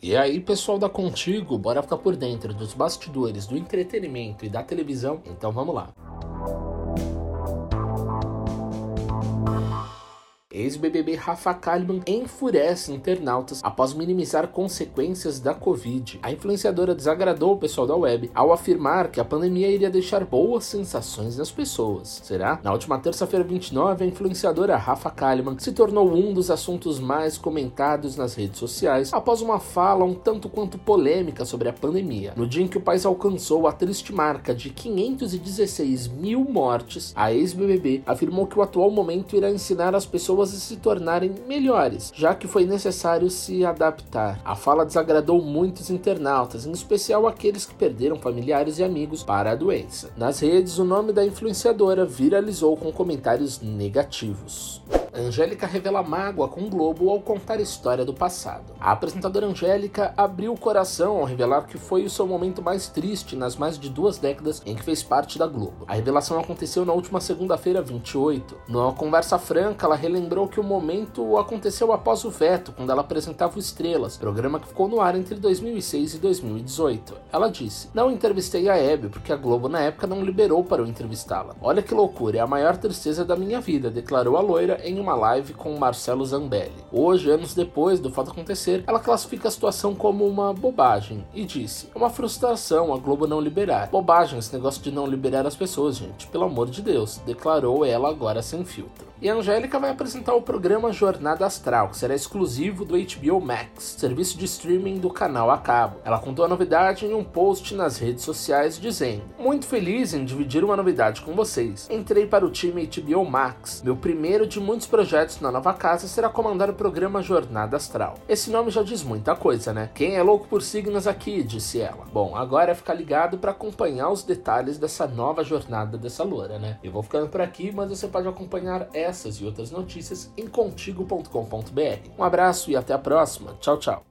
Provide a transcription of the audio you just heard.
E aí, pessoal da Contigo, bora ficar por dentro dos bastidores do entretenimento e da televisão? Então vamos lá. Ex-BBB Rafa Kalimann enfurece internautas após minimizar consequências da Covid. A influenciadora desagradou o pessoal da web ao afirmar que a pandemia iria deixar boas sensações nas pessoas. Será? Na última terça-feira 29, a influenciadora Rafa Kalimann se tornou um dos assuntos mais comentados nas redes sociais após uma fala um tanto quanto polêmica sobre a pandemia. No dia em que o país alcançou a triste marca de 516 mil mortes, a ex-BBB afirmou que o atual momento irá ensinar as pessoas pessoas se tornarem melhores, já que foi necessário se adaptar. A fala desagradou muitos internautas, em especial aqueles que perderam familiares e amigos para a doença. Nas redes, o nome da influenciadora viralizou com comentários negativos. Angélica revela mágoa com o Globo ao contar a história do passado. A apresentadora Angélica abriu o coração ao revelar que foi o seu momento mais triste nas mais de duas décadas em que fez parte da Globo. A revelação aconteceu na última segunda-feira, 28. Numa conversa franca, ela relembrou que o momento aconteceu após o veto, quando ela apresentava o Estrelas, programa que ficou no ar entre 2006 e 2018. Ela disse: Não entrevistei a Hebe porque a Globo na época não liberou para eu entrevistá-la. Olha que loucura, é a maior tristeza da minha vida, declarou a loira em uma live com Marcelo Zambelli. Hoje, anos depois do fato acontecer, ela classifica a situação como uma bobagem e disse: É uma frustração a Globo não liberar. Bobagem esse negócio de não liberar as pessoas, gente, pelo amor de Deus, declarou ela agora sem filtro. E a Angélica vai apresentar o programa Jornada Astral, que será exclusivo do HBO Max, serviço de streaming do canal a cabo. Ela contou a novidade em um post nas redes sociais dizendo: Muito feliz em dividir uma novidade com vocês. Entrei para o time HBO Max. Meu primeiro de muitos projetos na nova casa será comandar o programa Jornada Astral. Esse nome já diz muita coisa, né? Quem é louco por signos aqui? disse ela. Bom, agora é ficar ligado para acompanhar os detalhes dessa nova jornada dessa loura, né? Eu vou ficando por aqui, mas você pode acompanhar essa essas e outras notícias em contigo.com.br. Um abraço e até a próxima. Tchau, tchau.